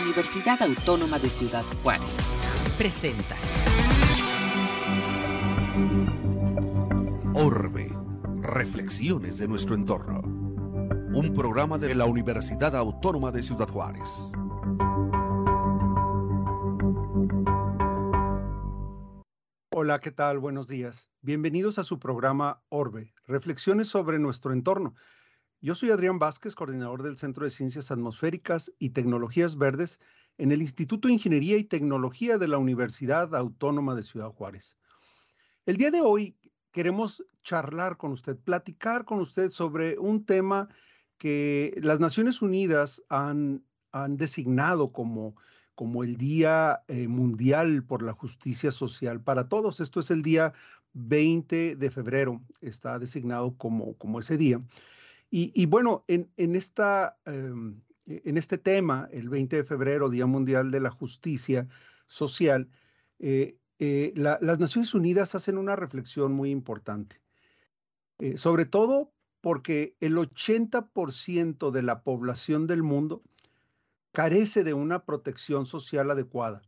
Universidad Autónoma de Ciudad Juárez. Presenta. Orbe. Reflexiones de nuestro entorno. Un programa de la Universidad Autónoma de Ciudad Juárez. Hola, ¿qué tal? Buenos días. Bienvenidos a su programa Orbe, Reflexiones sobre nuestro entorno. Yo soy Adrián Vázquez, coordinador del Centro de Ciencias Atmosféricas y Tecnologías Verdes en el Instituto de Ingeniería y Tecnología de la Universidad Autónoma de Ciudad Juárez. El día de hoy queremos charlar con usted, platicar con usted sobre un tema que las Naciones Unidas han, han designado como como el Día eh, Mundial por la Justicia Social para Todos. Esto es el día 20 de febrero, está designado como, como ese día. Y, bueno, en, esta, em, en este tema, el 20 de febrero, Día Mundial de la Justicia Social, eh, eh, las Naciones Unidas hacen una reflexión muy importante, sobre todo porque el 80% de la población del mundo carece de una protección social adecuada.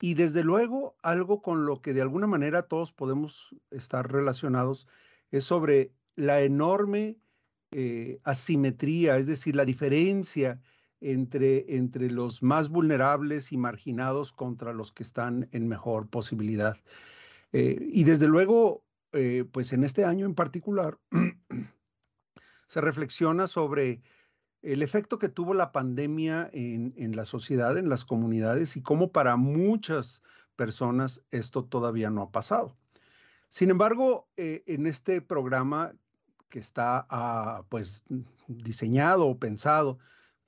Y desde luego, algo con lo que de alguna manera todos podemos estar relacionados es sobre la enorme eh, asimetría, es decir, la diferencia entre, entre los más vulnerables y marginados contra los que están en mejor posibilidad. Eh, y desde luego, eh, pues en este año en particular, se reflexiona sobre el efecto que tuvo la pandemia en, la sociedad, en las comunidades y cómo para muchas personas esto todavía no ha pasado. Sin embargo, en este programa que está ah, pues diseñado o pensado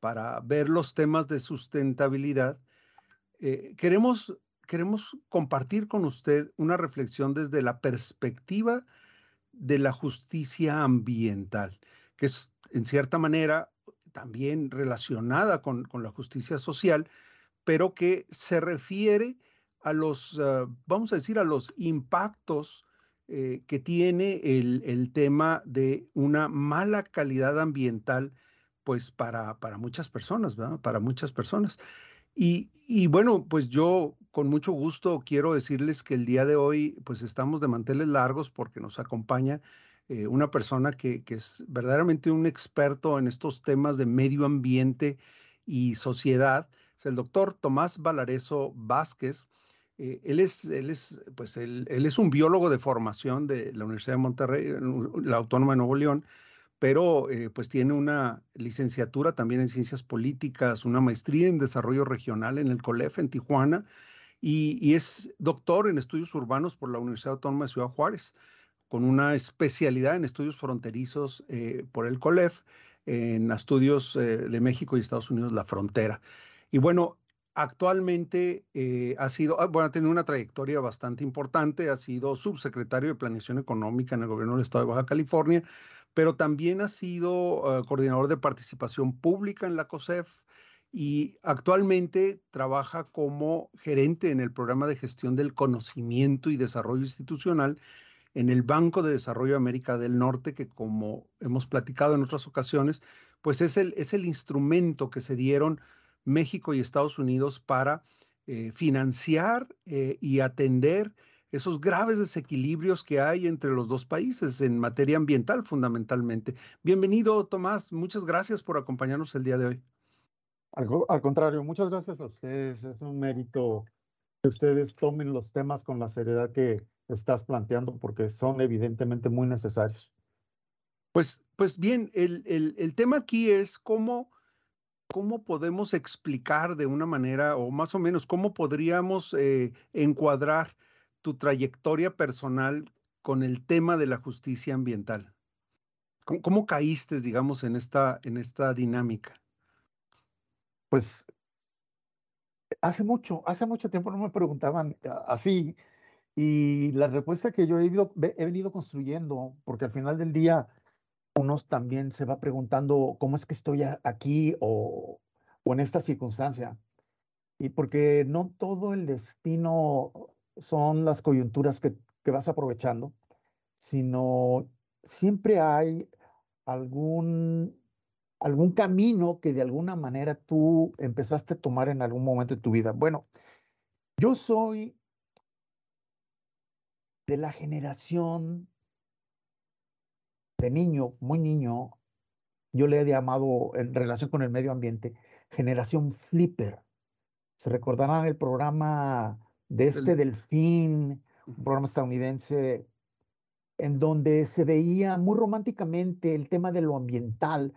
para ver los temas de sustentabilidad, eh, queremos, queremos compartir con usted una reflexión desde la perspectiva de la justicia ambiental, que es en cierta manera también relacionada con, la justicia social, pero que se refiere a los, ah, vamos a decir, a los impactos eh, que tiene el, tema de una mala calidad ambiental, pues para, para muchas personas, ¿verdad? Para muchas personas. Y, y, bueno, pues yo con mucho gusto quiero decirles que el día de hoy, pues estamos de manteles largos porque nos acompaña eh, una persona que, es verdaderamente un experto en estos temas de medio ambiente y sociedad. Es el doctor Tomás Valareso Vázquez. Eh, él, es, él, es, pues él, es un biólogo de formación de la Universidad de Monterrey, la Autónoma de Nuevo León, pero eh, pues tiene una licenciatura también en ciencias políticas, una maestría en desarrollo regional en el COLEF en Tijuana y, es doctor en estudios urbanos por la Universidad Autónoma de Ciudad Juárez con una especialidad en estudios fronterizos eh, por el COLEF, en estudios de México y Estados Unidos, la frontera. Y bueno, actualmente eh, ha sido, ah, bueno, ha tenido una trayectoria bastante importante, ha sido subsecretario de Planeación Económica en el gobierno del Estado de Baja California, pero también ha sido coordinador de participación pública en la COSEF y actualmente trabaja como gerente en el programa de gestión del conocimiento y desarrollo institucional en el Banco de Desarrollo de América del Norte, que como hemos platicado en otras ocasiones, pues es el, es el instrumento que se dieron México y Estados Unidos para eh, financiar eh, y atender esos graves desequilibrios que hay entre los dos países en materia ambiental fundamentalmente. Bienvenido, Tomás. Muchas gracias por acompañarnos el día de hoy. al, contrario, muchas gracias a ustedes. Es un mérito que ustedes tomen los temas con la seriedad que, estás planteando porque son evidentemente muy necesarios. Pues, pues bien, el, el, tema aquí es cómo, cómo podemos explicar de una manera, o más o menos, cómo podríamos eh, encuadrar tu trayectoria personal con el tema de la justicia ambiental. ¿Cómo, caíste, digamos, en esta, en esta dinámica? Pues hace mucho, hace mucho tiempo no me preguntaban así, y la respuesta que yo he venido construyendo, porque al final del día uno también se va preguntando cómo es que estoy aquí o, o en esta circunstancia. Y porque no todo el destino son las coyunturas que, que vas aprovechando, sino siempre hay algún algún camino que de alguna manera tú empezaste a tomar en algún momento de tu vida. Bueno, yo soy de la generación de niño, muy niño, yo le he llamado en relación con el medio ambiente, generación flipper. Se recordarán el programa de este delfín, un programa estadounidense, en donde se veía muy románticamente el tema de lo ambiental.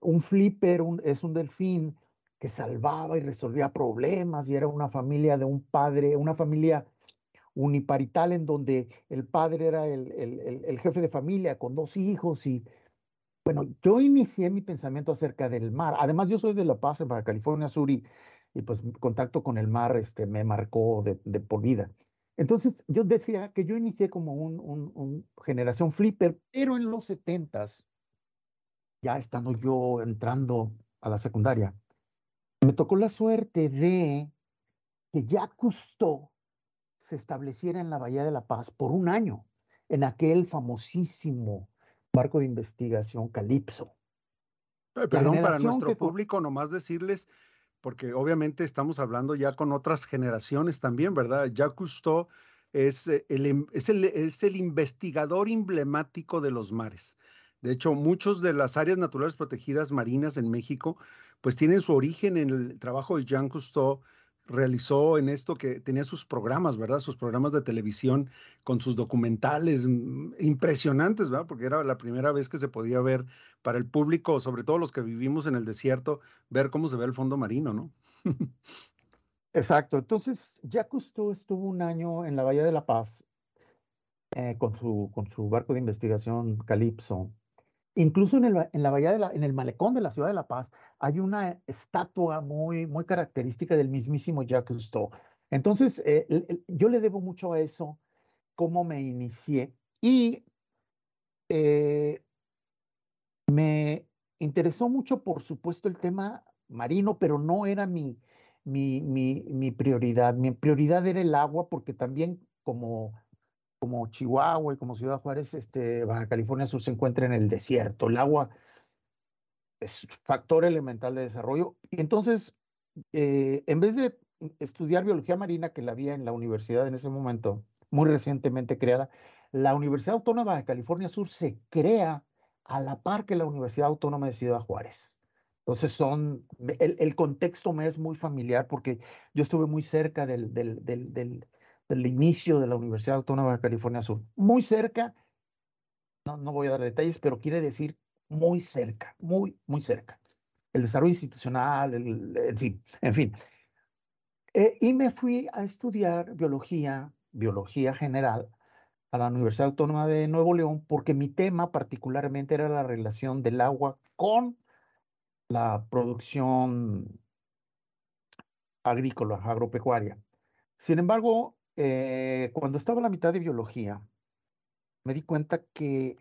Un flipper es un delfín que salvaba y resolvía problemas y era una familia de un padre, una familia uniparital en donde el padre era el, el, jefe de familia con dos hijos y bueno, yo inicié mi pensamiento acerca del mar. Además, yo soy de La Paz, en Baja California Sur, y, pues contacto con el mar este, me marcó de, de, por vida. Entonces, yo decía que yo inicié como un, un, generación flipper, pero en los setentas, ya estando yo entrando a la secundaria, me tocó la suerte de que ya Cousteau se estableciera en la Bahía de la Paz por un año, en aquel famosísimo barco de investigación Calipso. Perdón, para nuestro público, nomás decirles, porque obviamente estamos hablando ya con otras generaciones también, ¿verdad? Jacques Cousteau es eh, el, es el, es el investigador emblemático de los mares. De hecho, muchos de las áreas naturales protegidas marinas en México, pues tienen su origen en el trabajo de Jean Cousteau, realizó en esto que tenía sus programas, ¿verdad? Sus programas de televisión con sus documentales mm, impresionantes, ¿verdad? Porque era la primera vez que se podía ver para el público, sobre todo los que vivimos en el desierto, ver cómo se ve el fondo marino, ¿no? Exacto. Entonces, ya Cousteau estuvo un año en la Bahía de la Paz eh, con, su, con su barco de investigación Calypso Incluso en, el, la, en el malecón de la ciudad de La Paz hay una estatua muy, muy característica del mismísimo Jacques Cousteau. Entonces, eh, yo le debo mucho a eso, cómo me inicié. Y eh, me interesó mucho, por supuesto, el tema marino, pero no era mi, mi, mi, mi prioridad. Mi prioridad era el agua, porque también como como Chihuahua y como Ciudad Juárez, este, Baja California Sur se encuentra en el desierto. El agua es factor elemental de desarrollo. Y entonces, eh, en vez de estudiar biología marina, que la había en la universidad en ese momento, muy recientemente creada, la Universidad Autónoma de California Sur se crea a la par que la Universidad Autónoma de Ciudad Juárez. Entonces son, el, contexto me es muy familiar porque yo estuve muy cerca del, del, del inicio de la Universidad Autónoma de California Sur. Muy cerca, no, no voy a dar detalles, pero quiere decir muy cerca, muy, muy cerca. El desarrollo institucional, el, en fin. Eh, y me fui a estudiar biología, biología general, a la Universidad Autónoma de Nuevo León, porque mi tema particularmente era la relación del agua con la producción agrícola, agropecuaria. Sin embargo, eh, cuando estaba en la mitad de biología, me di cuenta que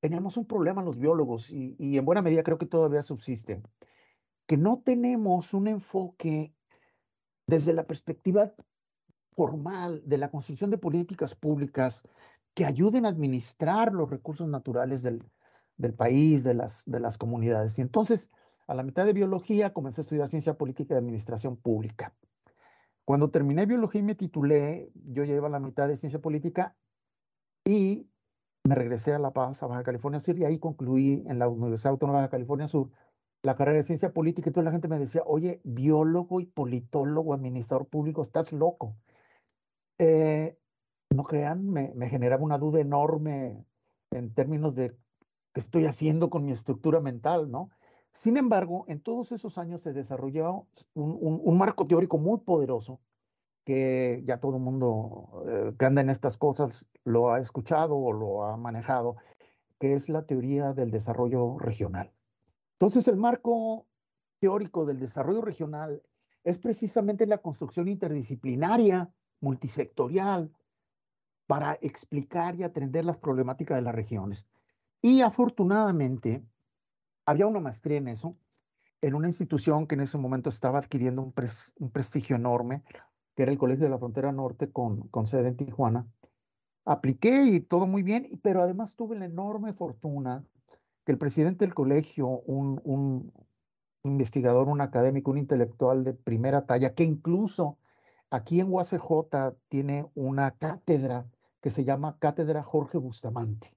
teníamos un problema los biólogos y, y en buena medida creo que todavía subsiste, que no tenemos un enfoque desde la perspectiva formal de la construcción de políticas públicas que ayuden a administrar los recursos naturales del, del país, de las, de las comunidades. Y entonces, a la mitad de biología, comencé a estudiar ciencia política y administración pública. Cuando terminé biología y me titulé, yo ya iba a la mitad de ciencia política y me regresé a La Paz, a Baja California Sur, y ahí concluí en la Universidad Autónoma de California Sur la carrera de ciencia política. Y toda la gente me decía, oye, biólogo y politólogo, administrador público, estás loco. Eh, no crean, me, me generaba una duda enorme en términos de qué estoy haciendo con mi estructura mental, ¿no? Sin embargo, en todos esos años se desarrolló un, marco teórico muy poderoso que ya todo el mundo eh, que anda en estas cosas lo ha escuchado o lo ha manejado, que es la teoría del desarrollo regional. Entonces, el marco teórico del desarrollo regional es precisamente la construcción interdisciplinaria, multisectorial, para explicar y atender las problemáticas de las regiones. Y afortunadamente, había una maestría en eso, en una institución que en ese momento estaba adquiriendo un, prestigio enorme, que era el Colegio de la Frontera Norte con, con sede en Tijuana. Apliqué y todo muy bien, pero además tuve la enorme fortuna que el presidente del colegio, un, un investigador, un académico, un intelectual de primera talla, que incluso aquí en UACJ tiene una cátedra que se llama Cátedra Jorge Bustamante.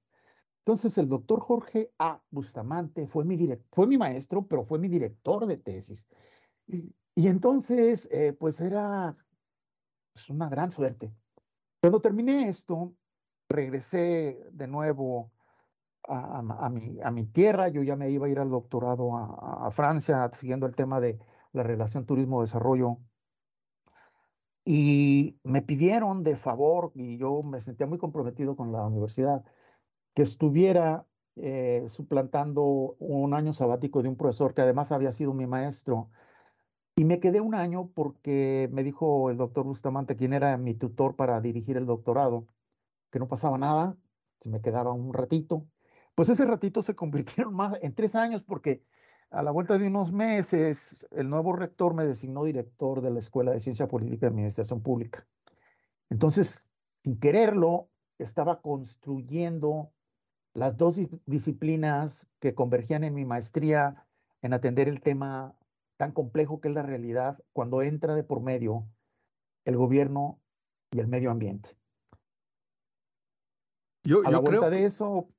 Entonces, el doctor Jorge A. Bustamante fue mi, fue mi maestro, pero fue mi director de tesis. Y, entonces, eh, pues era pues, una gran suerte. Cuando terminé esto, regresé de nuevo a, mi, a, mi, tierra. Yo ya me iba a ir al doctorado a Francia, siguiendo el tema de la relación turismo-desarrollo. Y me pidieron de favor, y yo me sentía muy comprometido con la universidad, que estuviera eh, suplantando un año sabático de un profesor que además había sido mi maestro. Y me quedé un año porque me dijo el doctor Bustamante, quien era mi tutor para dirigir el doctorado, que no pasaba nada, se me quedaba un ratito. Pues ese ratito se convirtieron más en tres años porque a la vuelta de unos meses el nuevo rector me designó director de la Escuela de Ciencia Política y Administración Pública. Entonces, sin quererlo, estaba construyendo las dos disciplinas que convergían en mi maestría en atender el tema tan complejo que es la realidad cuando entra de por medio el gobierno y el medio ambiente. Yo, a la vuelta de eso.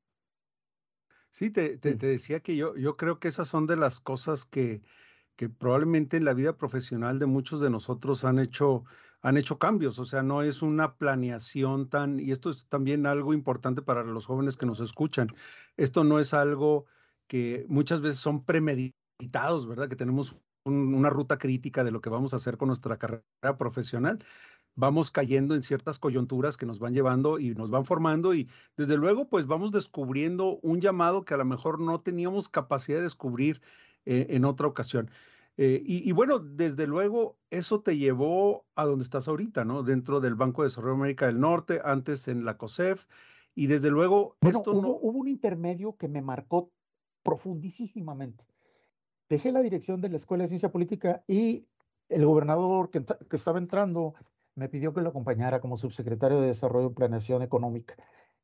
Sí, te, te, decía que yo, yo creo que esas son de las cosas que, que probablemente en la vida profesional de muchos de nosotros han hecho han hecho cambios, o sea, no es una planeación tan, y esto es también algo importante para los jóvenes que nos escuchan, esto no es algo que muchas veces son premeditados, ¿verdad? Que tenemos una ruta crítica de lo que vamos a hacer con nuestra carrera profesional. Vamos cayendo en ciertas coyunturas que nos van llevando y nos van formando y desde luego pues vamos descubriendo un llamado que a lo mejor no teníamos capacidad de descubrir eh, en otra ocasión. Eh, y, bueno, desde luego, eso te llevó a donde estás ahorita, ¿no? Dentro del Banco de Desarrollo de América del Norte, antes en la COSEF, y desde luego, esto hubo, no... hubo un intermedio que me marcó profundísimamente. Dejé la dirección de la Escuela de Ciencia Política y el gobernador que, estaba entrando me pidió que lo acompañara como subsecretario de Desarrollo y Planeación Económica,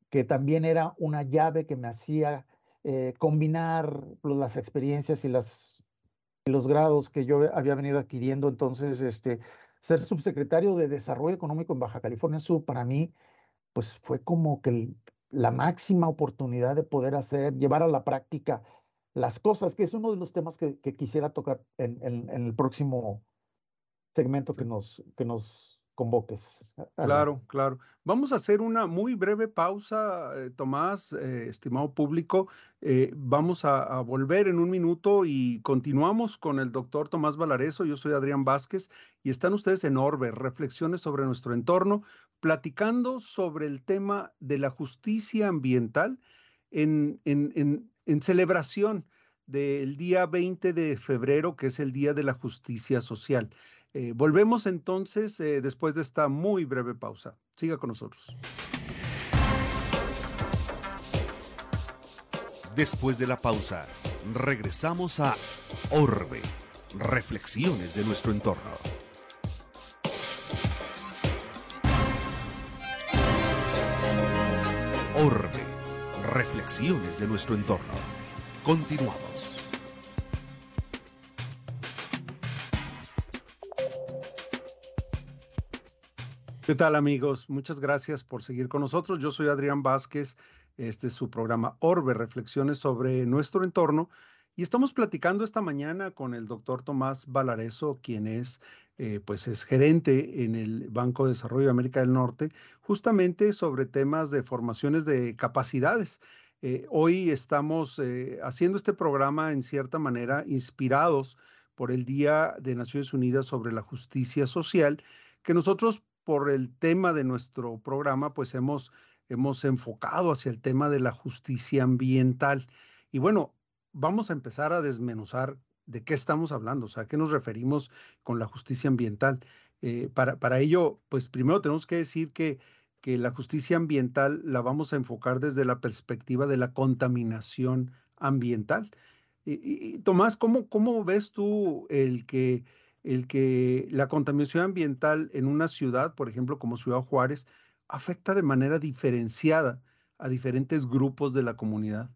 que también era una llave que me hacía eh, combinar las experiencias y las los grados que yo había venido adquiriendo. Entonces, este, ser subsecretario de Desarrollo Económico en Baja California Sur para mí, pues fue como que la máxima oportunidad de poder hacer, llevar a la práctica las cosas, que es uno de los temas que, quisiera tocar en, en, el próximo segmento que nos, que nos convoques. Claro, claro. Vamos a hacer una muy breve pausa, eh, Tomás, eh, estimado público. Eh, vamos a, volver en un minuto y continuamos con el doctor Tomás Valareso. Yo soy Adrián Vázquez y están ustedes en Orbe, reflexiones sobre nuestro entorno, platicando sobre el tema de la justicia ambiental en, en, en celebración del día 20 de febrero, que es el Día de la Justicia Social. Eh, volvemos entonces eh, después de esta muy breve pausa. Siga con nosotros. Después de la pausa, regresamos a Orbe, reflexiones de nuestro entorno. Orbe, reflexiones de nuestro entorno. Continuamos. ¿Qué tal amigos? Muchas gracias por seguir con nosotros. Yo soy Adrián Vázquez. Este es su programa Orbe, Reflexiones sobre nuestro entorno. Y estamos platicando esta mañana con el doctor Tomás Valareso, quien es, eh, pues es gerente en el Banco de Desarrollo de América del Norte, justamente sobre temas de formaciones de capacidades. Eh, hoy estamos eh, haciendo este programa en cierta manera inspirados por el Día de Naciones Unidas sobre la Justicia Social, que nosotros por el tema de nuestro programa, pues hemos, hemos enfocado hacia el tema de la justicia ambiental. Y bueno, vamos a empezar a desmenuzar de qué estamos hablando, o sea, a qué nos referimos con la justicia ambiental. Eh, para, para ello, pues primero tenemos que decir que, que la justicia ambiental la vamos a enfocar desde la perspectiva de la contaminación ambiental. Y, Tomás, ¿cómo, ¿cómo ves tú el que el que la contaminación ambiental en una ciudad, por ejemplo, como Ciudad Juárez, afecta de manera diferenciada a diferentes grupos de la comunidad.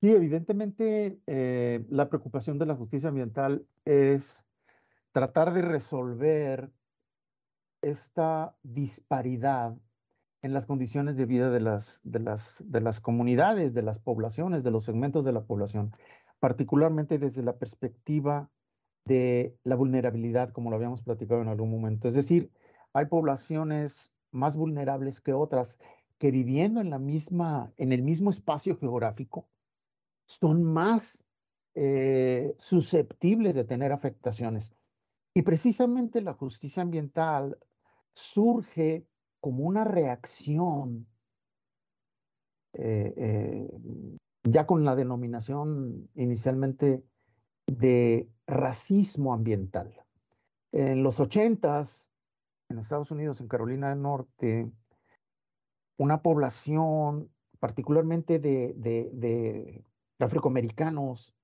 Sí, evidentemente eh, la preocupación de la justicia ambiental es tratar de resolver esta disparidad en las condiciones de vida de las, de las, de las comunidades, de las poblaciones, de los segmentos de la población, particularmente desde la perspectiva de la vulnerabilidad, como lo habíamos platicado en algún momento. Es decir, hay poblaciones más vulnerables que otras que viviendo en la misma, en el mismo espacio geográfico, son más eh, susceptibles de tener afectaciones. Y precisamente la justicia ambiental surge como una reacción, eh, eh, ya con la denominación inicialmente de racismo ambiental. En los ochentas, en Estados Unidos, en Carolina del Norte, una población, particularmente de, de afroamericanos,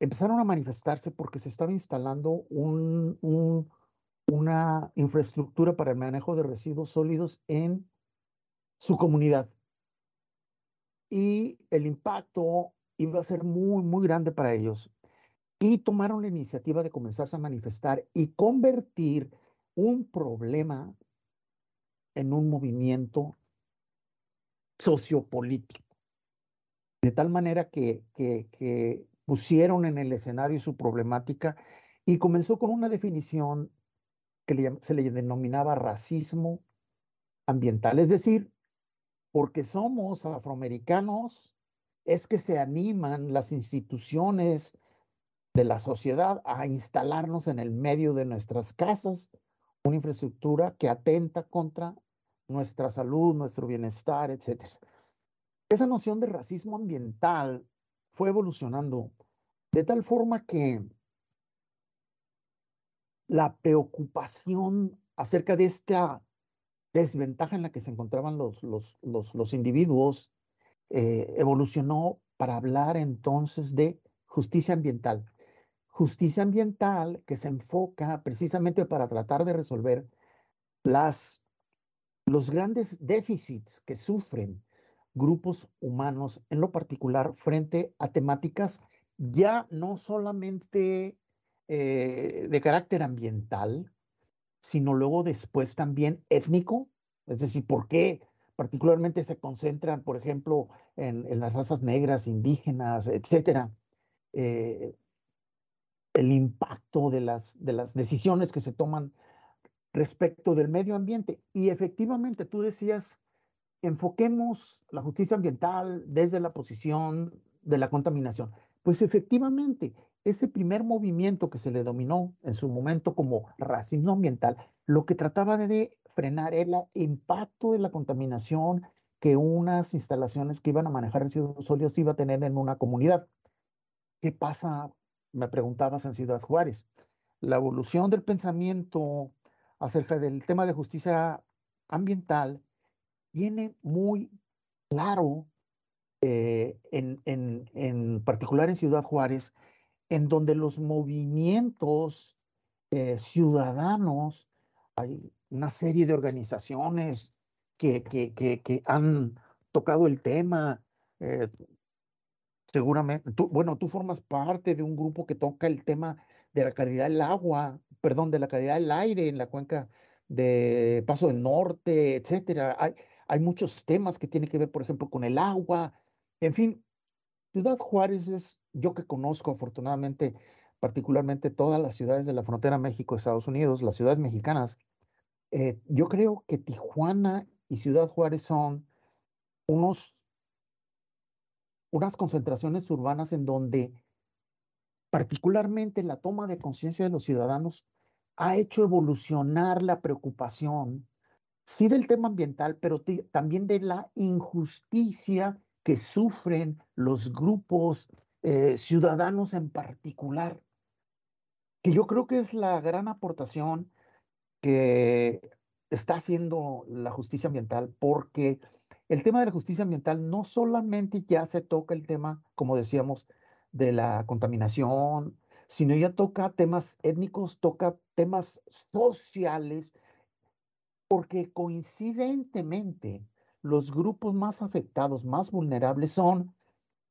empezaron a manifestarse porque se estaba instalando un, una infraestructura para el manejo de residuos sólidos en su comunidad. Y el impacto iba a ser muy, muy grande para ellos. Y tomaron la iniciativa de comenzarse a manifestar y convertir un problema en un movimiento sociopolítico. De tal manera que, que, pusieron en el escenario su problemática y comenzó con una definición que se le denominaba racismo ambiental. Es decir, porque somos afroamericanos, es que se animan las instituciones de la sociedad a instalarnos en el medio de nuestras casas, una infraestructura que atenta contra nuestra salud, nuestro bienestar, etc. Esa noción de racismo ambiental fue evolucionando de tal forma que la preocupación acerca de esta desventaja en la que se encontraban los, los, los, individuos eh, evolucionó para hablar entonces de justicia ambiental. Justicia ambiental que se enfoca precisamente para tratar de resolver las, los grandes déficits que sufren grupos humanos, en lo particular frente a temáticas ya no solamente eh, de carácter ambiental, sino luego después también étnico, es decir, ¿por qué particularmente se concentran, por ejemplo, en, las razas negras, indígenas, etcétera? Eh, el impacto de las, de las decisiones que se toman respecto del medio ambiente. Y efectivamente, tú decías, enfoquemos la justicia ambiental desde la posición de la contaminación. Pues efectivamente, ese primer movimiento que se le dominó en su momento como racismo ambiental, lo que trataba de frenar era el impacto de la contaminación que unas instalaciones que iban a manejar residuos sólidos iba a tener en una comunidad. ¿Qué pasa? Me preguntabas en Ciudad Juárez. La evolución del pensamiento acerca del tema de justicia ambiental tiene muy claro eh, en, en, particular en Ciudad Juárez, en donde los movimientos eh, ciudadanos, hay una serie de organizaciones que, que, que, han tocado el tema. Eh, seguramente, tú, bueno, tú formas parte de un grupo que toca el tema de la calidad del agua, perdón, de la calidad del aire en la cuenca de Paso del Norte, etcétera. Hay, hay muchos temas que tienen que ver, por ejemplo, con el agua, en fin, Ciudad Juárez es, yo que conozco afortunadamente, particularmente todas las ciudades de la frontera México-Estados Unidos, las ciudades mexicanas, eh, yo creo que Tijuana y Ciudad Juárez son unos, unas concentraciones urbanas en donde particularmente la toma de conciencia de los ciudadanos ha hecho evolucionar la preocupación, sí del tema ambiental, pero también de la injusticia que sufren los grupos eh, ciudadanos en particular, que yo creo que es la gran aportación que está haciendo la justicia ambiental, porque el tema de la justicia ambiental no solamente ya se toca el tema, como decíamos, de la contaminación, sino ya toca temas étnicos, toca temas sociales, porque coincidentemente los grupos más afectados, más vulnerables son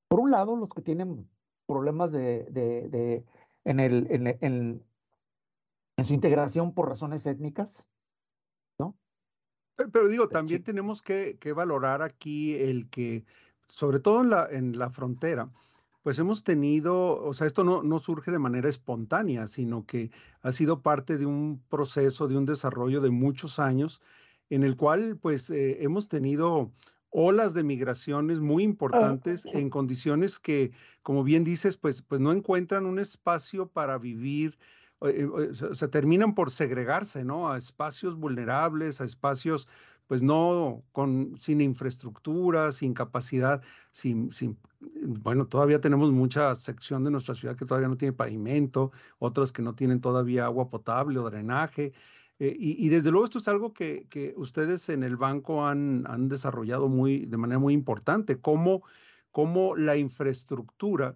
Por un lado, los que tienen problemas de, de, en, el, en, en, en, su integración por razones étnicas, ¿no? Pero, digo, también tenemos que, que, valorar aquí el que, sobre todo en la, en la frontera, pues hemos tenido, o sea, esto no, no surge de manera espontánea, sino que ha sido parte de un proceso, de un desarrollo de muchos años, en el cual pues eh, hemos tenido olas de migraciones muy importantes en condiciones que, como bien dices, pues, pues no encuentran un espacio para vivir, eh, eh, se terminan por segregarse, ¿no? A espacios vulnerables, a espacios, pues no con, sin infraestructura, sin capacidad, sin, sin, bueno, todavía tenemos mucha sección de nuestra ciudad que todavía no tiene pavimento, otras que no tienen todavía agua potable o drenaje. Eh, y, desde luego esto es algo que, ustedes en el banco han, han, desarrollado muy, de manera muy importante, cómo, cómo la infraestructura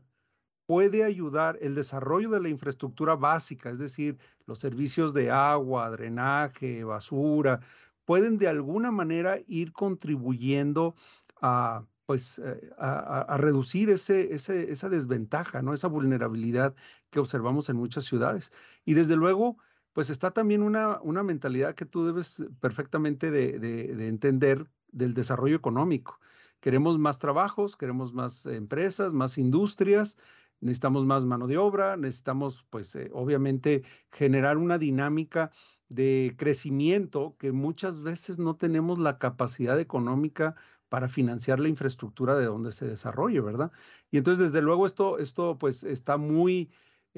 puede ayudar el desarrollo de la infraestructura básica, es decir, los servicios de agua, drenaje, basura, pueden de alguna manera ir contribuyendo a pues eh, a, reducir ese, ese, esa desventaja, ¿no? esa vulnerabilidad que observamos en muchas ciudades. Y desde luego, pues está también una, una mentalidad que tú debes perfectamente de, entender del desarrollo económico. Queremos más trabajos, queremos más empresas, más industrias, necesitamos más mano de obra, necesitamos, pues, eh, obviamente, generar una dinámica de crecimiento que muchas veces no tenemos la capacidad económica para financiar la infraestructura de donde se desarrolle, ¿verdad? Y entonces, desde luego, esto, esto pues, está muy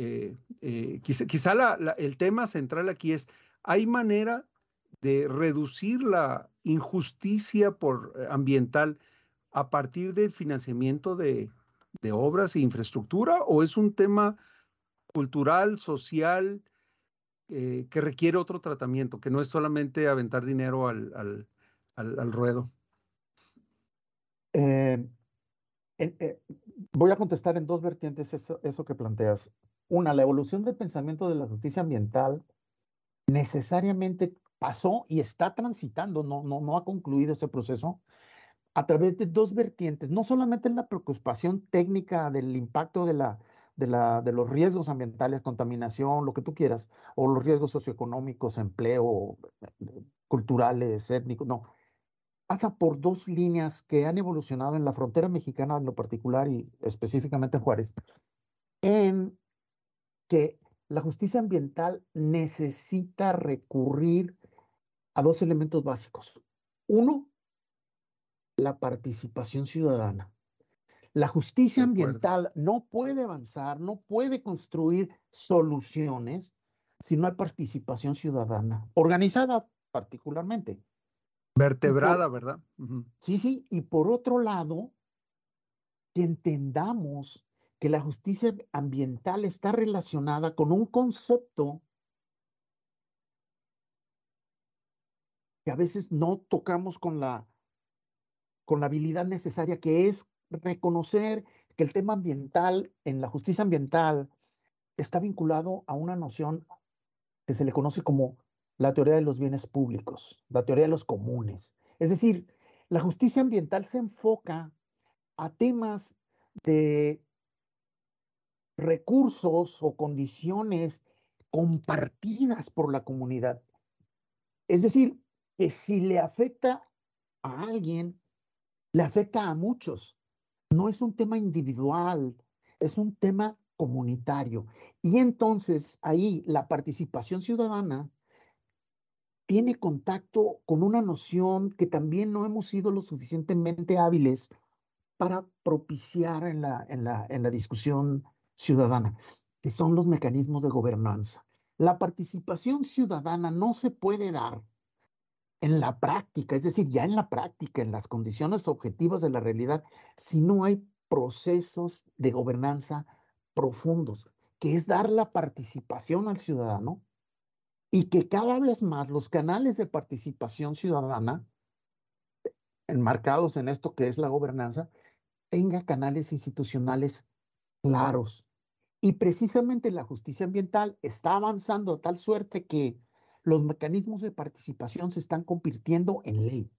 eh, eh, quizá, el tema central aquí es, ¿hay manera de reducir la injusticia por, eh, ambiental a partir del financiamiento de, obras e infraestructura o es un tema cultural, social, que requiere otro tratamiento, que no es solamente aventar dinero al, ruedo? voy a contestar en dos vertientes eso que planteas. Una, la evolución del pensamiento de la justicia ambiental necesariamente pasó y está transitando, no, no, no ha concluido ese proceso, a través de dos vertientes, no solamente en la preocupación técnica del impacto de, la, de, la, de los riesgos ambientales, contaminación, lo que tú quieras, o los riesgos socioeconómicos, empleo, culturales, étnicos, no. Pasa por dos líneas que han evolucionado en la frontera mexicana en lo particular y específicamente en Juárez, en que la justicia ambiental necesita recurrir a dos elementos básicos. Uno, la participación ciudadana. La justicia ambiental no puede avanzar, no puede construir soluciones si no hay participación ciudadana, organizada particularmente. Vertebrada, ¿verdad? Sí, sí, y por otro lado, que entendamos que la justicia ambiental está relacionada con un concepto que a veces no tocamos con la, con la habilidad necesaria, que es reconocer que el tema ambiental en la justicia ambiental está vinculado a una noción que se le conoce como la teoría de los bienes públicos, la teoría de los comunes. Es decir, la justicia ambiental se enfoca a temas de recursos o condiciones compartidas por la comunidad. Es decir, que si le afecta a alguien, le afecta a muchos. No es un tema individual, es un tema comunitario. Y entonces ahí la participación ciudadana tiene contacto con una noción que también no hemos sido lo suficientemente hábiles para propiciar en la, en la, en la discusión ciudadana, que son los mecanismos de gobernanza. La participación ciudadana no se puede dar en la práctica, es decir, ya en la práctica, en las condiciones objetivas de la realidad, si no hay procesos de gobernanza profundos, que es dar la participación al ciudadano y que cada vez más los canales de participación ciudadana, enmarcados en esto que es la gobernanza, tenga canales institucionales claros, y precisamente la justicia ambiental está avanzando a tal suerte que los mecanismos de participación se están convirtiendo en ley.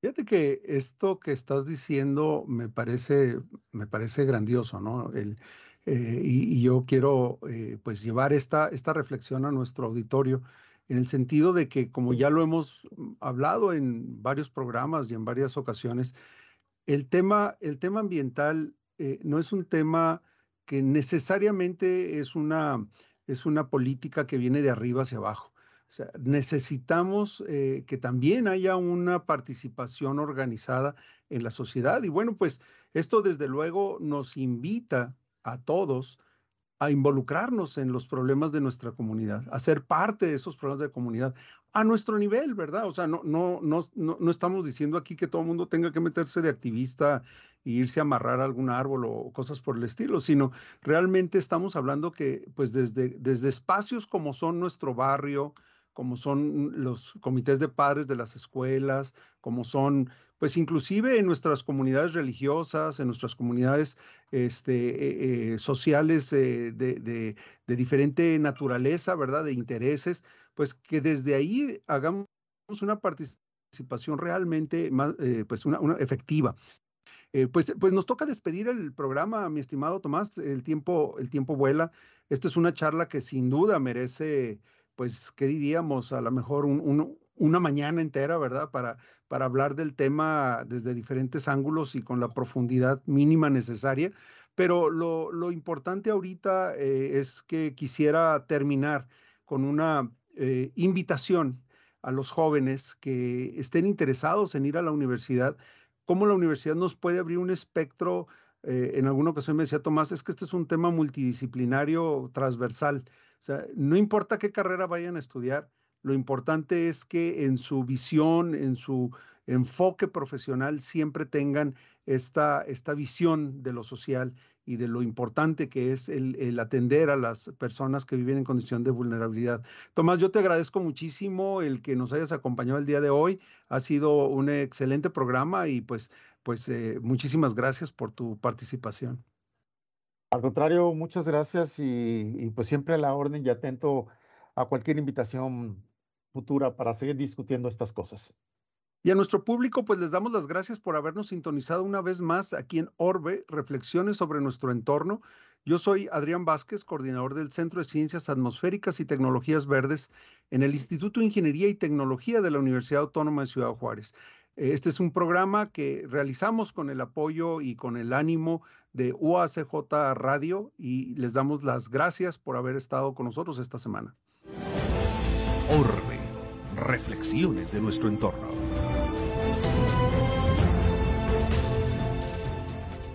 Fíjate que esto que estás diciendo me parece, me parece grandioso, ¿no? El, eh, y, yo quiero eh, pues llevar esta, esta reflexión a nuestro auditorio en el sentido de que, como ya lo hemos hablado en varios programas y en varias ocasiones, el tema, el tema ambiental eh, no es un tema que necesariamente es una, es una política que viene de arriba hacia abajo. O sea, necesitamos eh, que también haya una participación organizada en la sociedad. Y bueno, pues esto desde luego nos invita a todos a involucrarnos en los problemas de nuestra comunidad, a ser parte de esos problemas de comunidad a nuestro nivel, ¿verdad? O sea, no, no, no, no, estamos diciendo aquí que todo el mundo tenga que meterse de activista e irse a amarrar algún árbol o cosas por el estilo, sino realmente estamos hablando que pues desde, desde espacios como son nuestro barrio, como son los comités de padres de las escuelas, como son pues inclusive en nuestras comunidades religiosas, en nuestras comunidades este, eh, eh, sociales eh, de, diferente naturaleza, ¿verdad? De intereses, pues que desde ahí hagamos una participación realmente más, pues una, efectiva. pues, pues nos toca despedir el programa, mi estimado Tomás. El tiempo, el tiempo vuela. Esta es una charla que sin duda merece, pues, ¿qué diríamos? A lo mejor un, una mañana entera, ¿verdad? Para, para hablar del tema desde diferentes ángulos y con la profundidad mínima necesaria. Pero lo, importante ahorita eh, es que quisiera terminar con una eh, invitación a los jóvenes que estén interesados en ir a la universidad, cómo la universidad nos puede abrir un espectro. Eh, en alguna ocasión me decía Tomás, es que este es un tema multidisciplinario transversal. O sea, no importa qué carrera vayan a estudiar, lo importante es que en su visión, en su enfoque profesional, siempre tengan esta, esta visión de lo social y de lo importante que es el, atender a las personas que viven en condición de vulnerabilidad. Tomás, yo te agradezco muchísimo el que nos hayas acompañado el día de hoy. Ha sido un excelente programa y pues, pues eh, muchísimas gracias por tu participación. Al contrario, muchas gracias y, y pues siempre a la orden y atento a cualquier invitación futura para seguir discutiendo estas cosas. Y a nuestro público, pues les damos las gracias por habernos sintonizado una vez más aquí en Orbe, Reflexiones sobre nuestro entorno. Yo soy Adrián Vázquez, coordinador del Centro de Ciencias Atmosféricas y Tecnologías Verdes en el Instituto de Ingeniería y Tecnología de la Universidad Autónoma de Ciudad Juárez. Este es un programa que realizamos con el apoyo y con el ánimo de UACJ Radio y les damos las gracias por haber estado con nosotros esta semana. Orbe reflexiones de nuestro entorno.